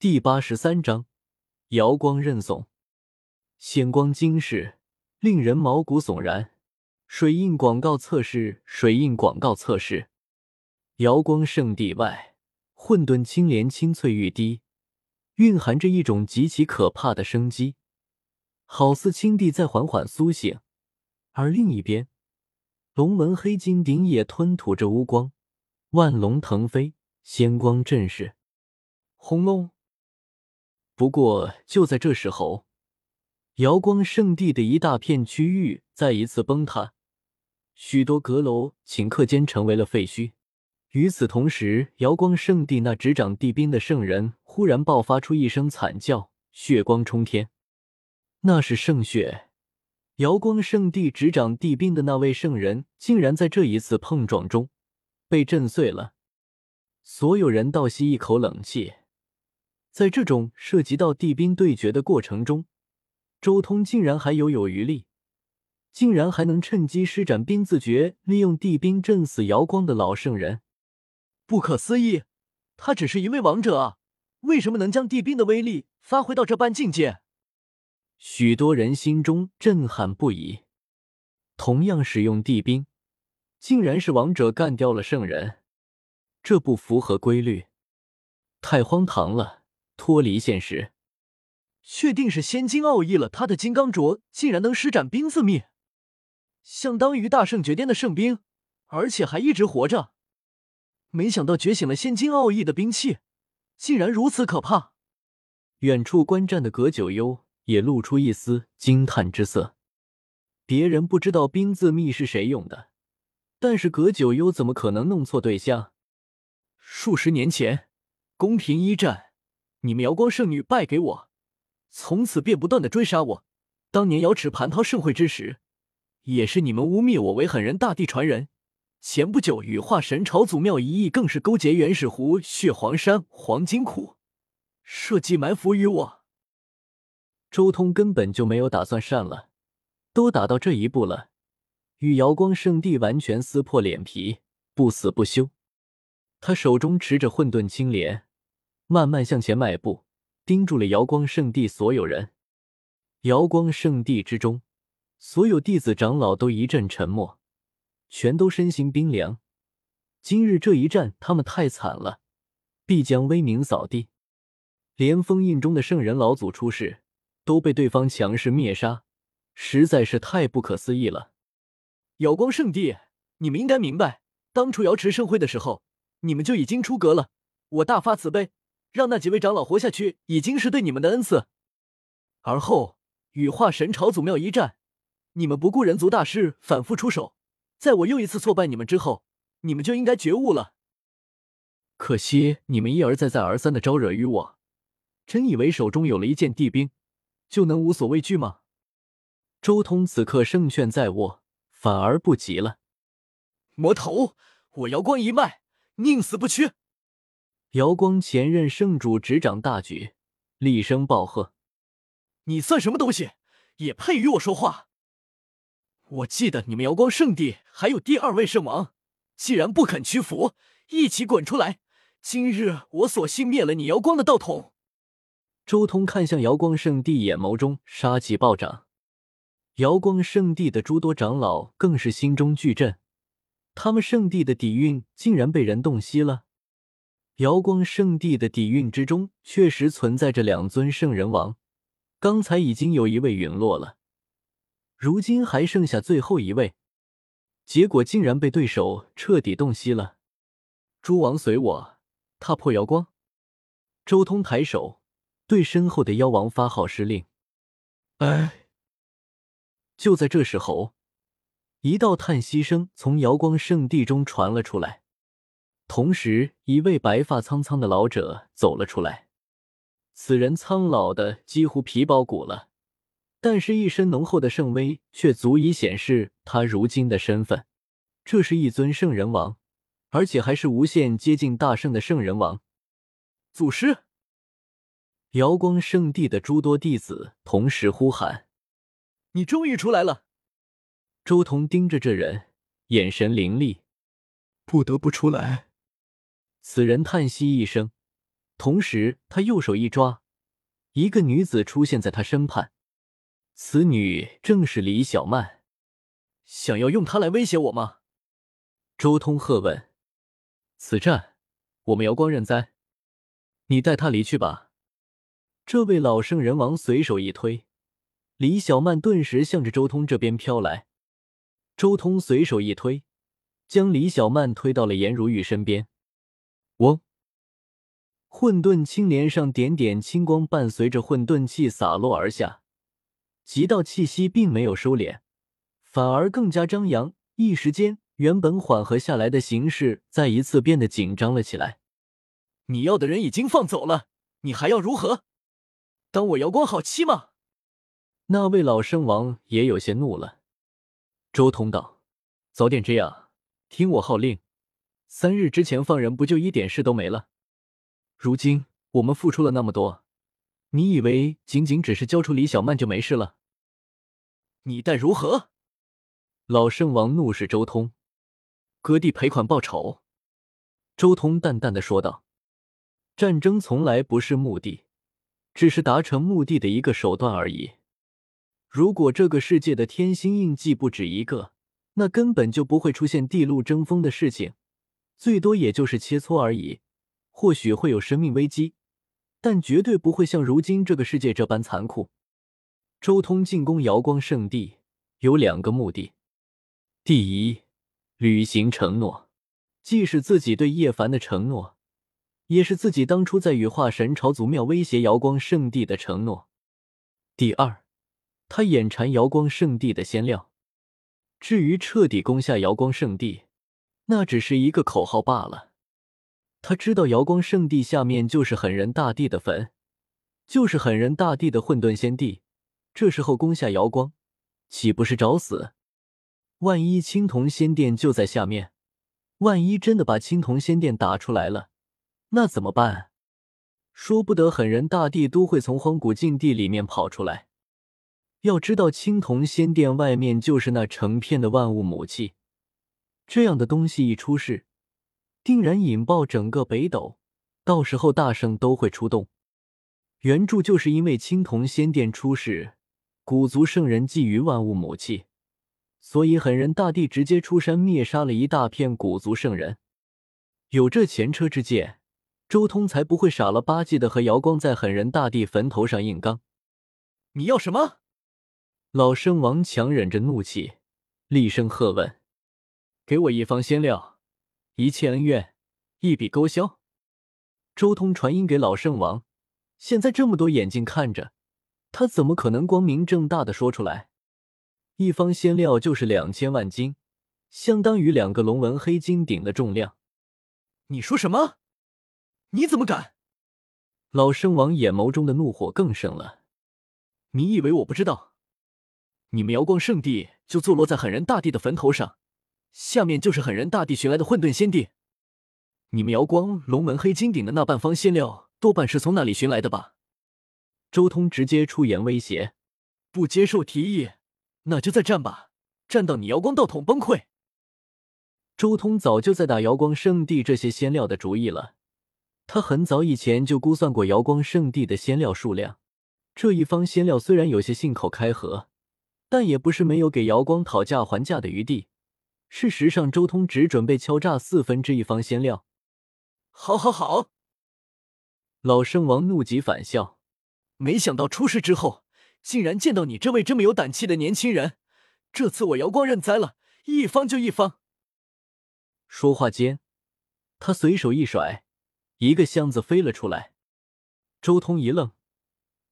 第八十三章，瑶光认怂，显光惊世，令人毛骨悚然。水印广告测试，水印广告测试。瑶光圣地外，混沌青莲清翠欲滴，蕴含着一种极其可怕的生机，好似青帝在缓缓苏醒。而另一边，龙纹黑金鼎也吞吐着乌光，万龙腾飞，仙光震世。轰隆！不过，就在这时候，瑶光圣地的一大片区域再一次崩塌，许多阁楼顷刻间成为了废墟。与此同时，瑶光圣地那执掌地兵的圣人忽然爆发出一声惨叫，血光冲天，那是圣血。瑶光圣地执掌地兵的那位圣人，竟然在这一次碰撞中被震碎了。所有人倒吸一口冷气。在这种涉及到地兵对决的过程中，周通竟然还犹有余力，竟然还能趁机施展兵字诀，利用地兵震死瑶光的老圣人，不可思议！他只是一位王者，为什么能将地兵的威力发挥到这般境界？许多人心中震撼不已。同样使用地兵，竟然是王者干掉了圣人，这不符合规律，太荒唐了！脱离现实，确定是仙金奥义了。他的金刚镯竟然能施展冰字秘，相当于大圣绝巅的圣兵，而且还一直活着。没想到觉醒了仙金奥义的兵器，竟然如此可怕。远处观战的葛九幽也露出一丝惊叹之色。别人不知道冰字秘是谁用的，但是葛九幽怎么可能弄错对象？数十年前，公平一战。你们瑶光圣女败给我，从此便不断的追杀我。当年瑶池蟠桃盛会之时，也是你们污蔑我为狠人大帝传人。前不久羽化神朝祖庙一役，更是勾结原始湖、血皇山、黄金窟，设计埋伏于我。周通根本就没有打算善了，都打到这一步了，与瑶光圣地完全撕破脸皮，不死不休。他手中持着混沌青莲。慢慢向前迈步，盯住了瑶光圣地所有人。瑶光圣地之中，所有弟子长老都一阵沉默，全都身心冰凉。今日这一战，他们太惨了，必将威名扫地。连封印中的圣人老祖出世，都被对方强势灭杀，实在是太不可思议了。瑶光圣地，你们应该明白，当初瑶池盛会的时候，你们就已经出阁了。我大发慈悲。让那几位长老活下去，已经是对你们的恩赐。而后羽化神朝祖庙一战，你们不顾人族大事，反复出手，在我又一次挫败你们之后，你们就应该觉悟了。可惜你们一而再、再而三的招惹于我，真以为手中有了一件地兵，就能无所畏惧吗？周通此刻胜券在握，反而不急了。魔头，我瑶光一脉，宁死不屈。瑶光前任圣主执掌大局，厉声暴喝：“你算什么东西，也配与我说话？我记得你们瑶光圣地还有第二位圣王，既然不肯屈服，一起滚出来！今日我索性灭了你瑶光的道统！”周通看向瑶光圣地，眼眸中杀气暴涨。瑶光圣地的诸多长老更是心中巨震，他们圣地的底蕴竟然被人洞悉了。瑶光圣地的底蕴之中，确实存在着两尊圣人王。刚才已经有一位陨落了，如今还剩下最后一位，结果竟然被对手彻底洞悉了。诸王随我踏破瑶光。周通抬手对身后的妖王发号施令。哎！就在这时候，一道叹息声从瑶光圣地中传了出来。同时，一位白发苍苍的老者走了出来。此人苍老的几乎皮包骨了，但是，一身浓厚的圣威却足以显示他如今的身份。这是一尊圣人王，而且还是无限接近大圣的圣人王。祖师，瑶光圣地的诸多弟子同时呼喊：“你终于出来了！”周彤盯着这人，眼神凌厉：“不得不出来。”此人叹息一声，同时，他右手一抓，一个女子出现在他身畔。此女正是李小曼。想要用她来威胁我吗？周通喝问。此战，我们瑶光认栽。你带她离去吧。这位老圣人王随手一推，李小曼顿时向着周通这边飘来。周通随手一推，将李小曼推到了颜如玉身边。嗡！混沌青莲上点点青光伴随着混沌气洒落而下，极道气息并没有收敛，反而更加张扬。一时间，原本缓和下来的形势再一次变得紧张了起来。你要的人已经放走了，你还要如何？当我瑶光好欺吗？那位老圣王也有些怒了。周通道：“早点这样，听我号令。三日之前放人，不就一点事都没了？如今我们付出了那么多，你以为仅仅只是交出李小曼就没事了？你待如何？”老圣王怒视周通：“割地赔款报仇。”周通淡淡的说道：“战争从来不是目的。”只是达成目的的一个手段而已。如果这个世界的天星印记不止一个，那根本就不会出现地路争锋的事情，最多也就是切磋而已。或许会有生命危机，但绝对不会像如今这个世界这般残酷。周通进攻瑶光圣地有两个目的：第一，履行承诺，既是自己对叶凡的承诺。也是自己当初在羽化神朝祖庙威胁瑶光圣地的承诺。第二，他眼馋瑶光圣地的仙料。至于彻底攻下瑶光圣地，那只是一个口号罢了。他知道瑶光圣地下面就是狠人大帝的坟，就是狠人大帝的混沌仙帝。这时候攻下瑶光，岂不是找死？万一青铜仙殿就在下面，万一真的把青铜仙殿打出来了？那怎么办？说不得狠人大帝都会从荒古禁地里面跑出来。要知道，青铜仙殿外面就是那成片的万物母气，这样的东西一出世，定然引爆整个北斗。到时候大圣都会出动。原著就是因为青铜仙殿出世，古族圣人觊觎万物母气，所以狠人大帝直接出山灭杀了一大片古族圣人。有这前车之鉴。周通才不会傻了吧唧的和瑶光在狠人大帝坟头上硬刚。你要什么？老圣王强忍着怒气，厉声喝问：“给我一方仙料，一切恩怨一笔勾销。”周通传音给老圣王，现在这么多眼睛看着，他怎么可能光明正大的说出来？一方仙料就是两千万斤，相当于两个龙纹黑金鼎的重量。你说什么？你怎么敢？老圣王眼眸中的怒火更盛了。你以为我不知道？你们瑶光圣地就坐落在狠人大帝的坟头上，下面就是狠人大帝寻来的混沌仙地。你们瑶光龙门黑金鼎的那半方仙料，多半是从那里寻来的吧？周通直接出言威胁：不接受提议，那就再战吧，战到你瑶光道统崩溃。周通早就在打瑶光圣地这些仙料的主意了。他很早以前就估算过瑶光圣地的仙料数量，这一方仙料虽然有些信口开河，但也不是没有给瑶光讨价还价的余地。事实上，周通只准备敲诈四分之一方仙料。好，好，好！老圣王怒极反笑，没想到出事之后，竟然见到你这位这么有胆气的年轻人。这次我姚光认栽了，一方就一方。说话间，他随手一甩。一个箱子飞了出来，周通一愣，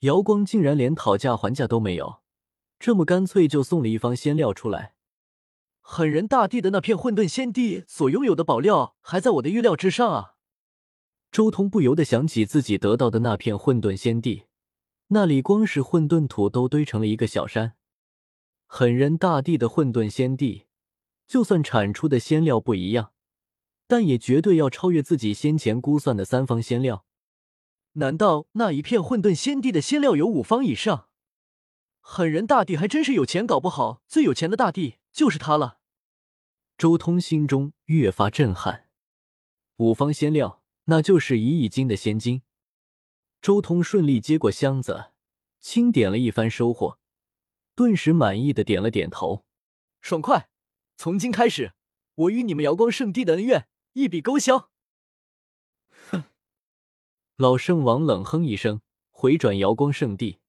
姚光竟然连讨价还价都没有，这么干脆就送了一方仙料出来。狠人大帝的那片混沌仙地所拥有的宝料还在我的预料之上啊！周通不由得想起自己得到的那片混沌仙地，那里光是混沌土都堆成了一个小山。狠人大帝的混沌仙地，就算产出的仙料不一样。但也绝对要超越自己先前估算的三方仙料。难道那一片混沌仙地的仙料有五方以上？狠人大帝还真是有钱，搞不好最有钱的大帝就是他了。周通心中越发震撼。五方仙料，那就是一亿斤的仙金，周通顺利接过箱子，清点了一番收获，顿时满意的点了点头，爽快！从今开始，我与你们瑶光圣地的恩怨一笔勾销。哼！老圣王冷哼一声，回转瑶光圣地。